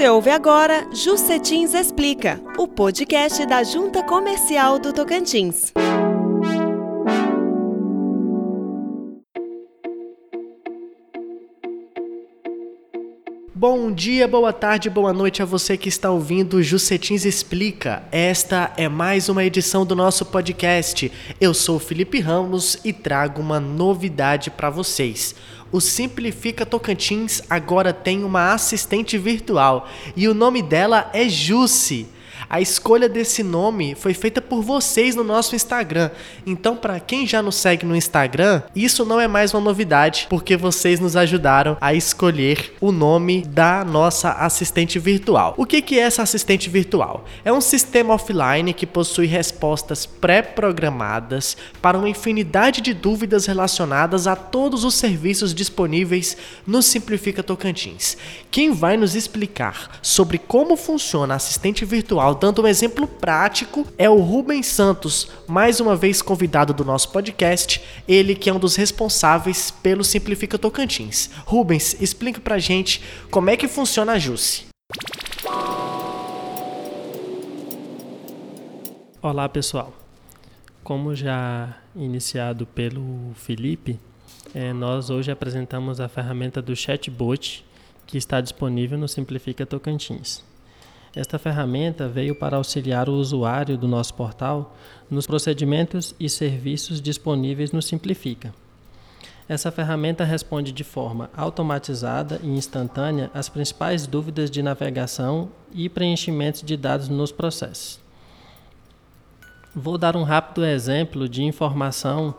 Você ouve agora Jucetins Explica, o podcast da Junta Comercial do Tocantins. Bom dia, boa tarde, boa noite a você que está ouvindo Jucetins Explica. Esta é mais uma edição do nosso podcast. Eu sou Felipe Ramos e trago uma novidade para vocês. O Simplifica Tocantins agora tem uma assistente virtual e o nome dela é Jussi. A escolha desse nome foi feita por vocês no nosso Instagram. Então, para quem já nos segue no Instagram, isso não é mais uma novidade, porque vocês nos ajudaram a escolher o nome da nossa assistente virtual. O que é essa assistente virtual? É um sistema offline que possui respostas pré-programadas para uma infinidade de dúvidas relacionadas a todos os serviços disponíveis no Simplifica Tocantins. Quem vai nos explicar sobre como funciona a assistente virtual dando um exemplo prático, é o Rubens Santos, mais uma vez convidado do nosso podcast, ele que é um dos responsáveis pelo Simplifica Tocantins. Rubens, explica pra gente como é que funciona a JUSE. Olá pessoal, como já iniciado pelo Felipe, é, nós hoje apresentamos a ferramenta do chatbot que está disponível no Simplifica Tocantins. Esta ferramenta veio para auxiliar o usuário do nosso portal nos procedimentos e serviços disponíveis no Simplifica. Essa ferramenta responde de forma automatizada e instantânea às principais dúvidas de navegação e preenchimento de dados nos processos. Vou dar um rápido exemplo de informação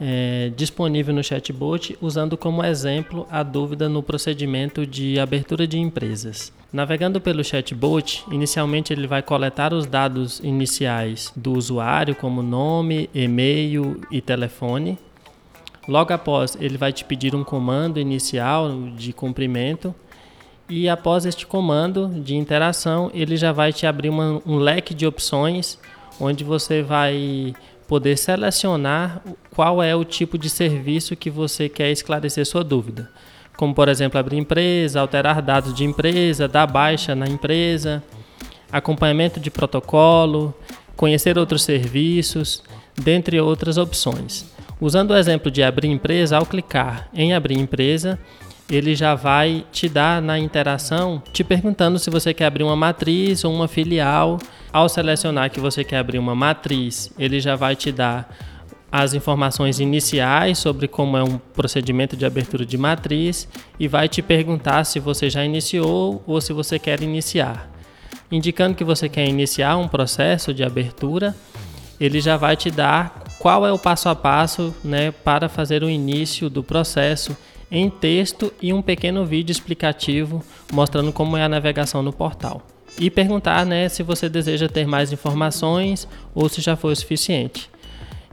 é, disponível no chatbot, usando como exemplo a dúvida no procedimento de abertura de empresas. Navegando pelo chatbot, inicialmente ele vai coletar os dados iniciais do usuário, como nome, e-mail e telefone. Logo após, ele vai te pedir um comando inicial de cumprimento. E após este comando de interação, ele já vai te abrir uma, um leque de opções onde você vai poder selecionar qual é o tipo de serviço que você quer esclarecer sua dúvida. Como, por exemplo, abrir empresa, alterar dados de empresa, dar baixa na empresa, acompanhamento de protocolo, conhecer outros serviços, dentre outras opções. Usando o exemplo de abrir empresa, ao clicar em abrir empresa, ele já vai te dar na interação te perguntando se você quer abrir uma matriz ou uma filial. Ao selecionar que você quer abrir uma matriz, ele já vai te dar as informações iniciais sobre como é um procedimento de abertura de matriz e vai te perguntar se você já iniciou ou se você quer iniciar. Indicando que você quer iniciar um processo de abertura, ele já vai te dar qual é o passo a passo né, para fazer o início do processo em texto e um pequeno vídeo explicativo mostrando como é a navegação no portal. E perguntar né, se você deseja ter mais informações ou se já foi o suficiente.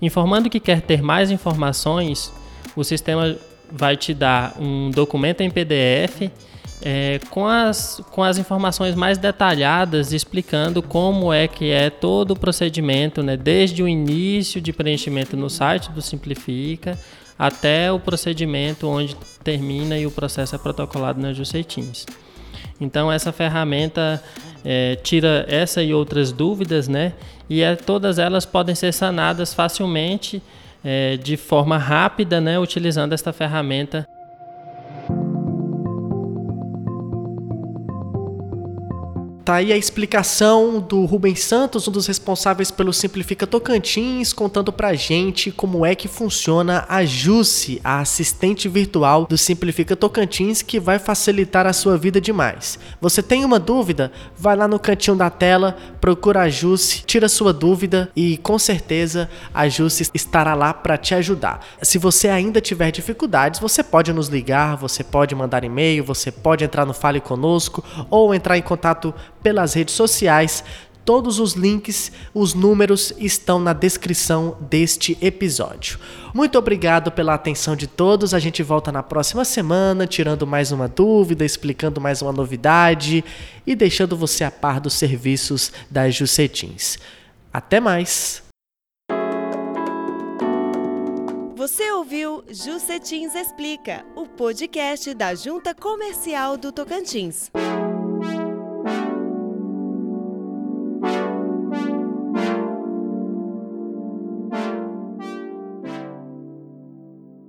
Informando que quer ter mais informações, o sistema vai te dar um documento em PDF é, com, as, com as informações mais detalhadas, explicando como é que é todo o procedimento, né, desde o início de preenchimento no site do Simplifica até o procedimento onde termina e o processo é protocolado na Jucetins. Então essa ferramenta é, tira essa e outras dúvidas, né? E é, todas elas podem ser sanadas facilmente, é, de forma rápida, né? Utilizando esta ferramenta Tá aí a explicação do Rubens Santos, um dos responsáveis pelo Simplifica Tocantins, contando pra gente como é que funciona a Jusce, a assistente virtual do Simplifica Tocantins, que vai facilitar a sua vida demais. Você tem uma dúvida? Vai lá no cantinho da tela, procura a Jusce, tira sua dúvida e com certeza a Jusce estará lá para te ajudar. Se você ainda tiver dificuldades, você pode nos ligar, você pode mandar e-mail, você pode entrar no Fale Conosco ou entrar em contato pelas redes sociais. Todos os links, os números estão na descrição deste episódio. Muito obrigado pela atenção de todos. A gente volta na próxima semana, tirando mais uma dúvida, explicando mais uma novidade e deixando você a par dos serviços da Jucetins. Até mais! Você ouviu Jucetins Explica, o podcast da Junta Comercial do Tocantins.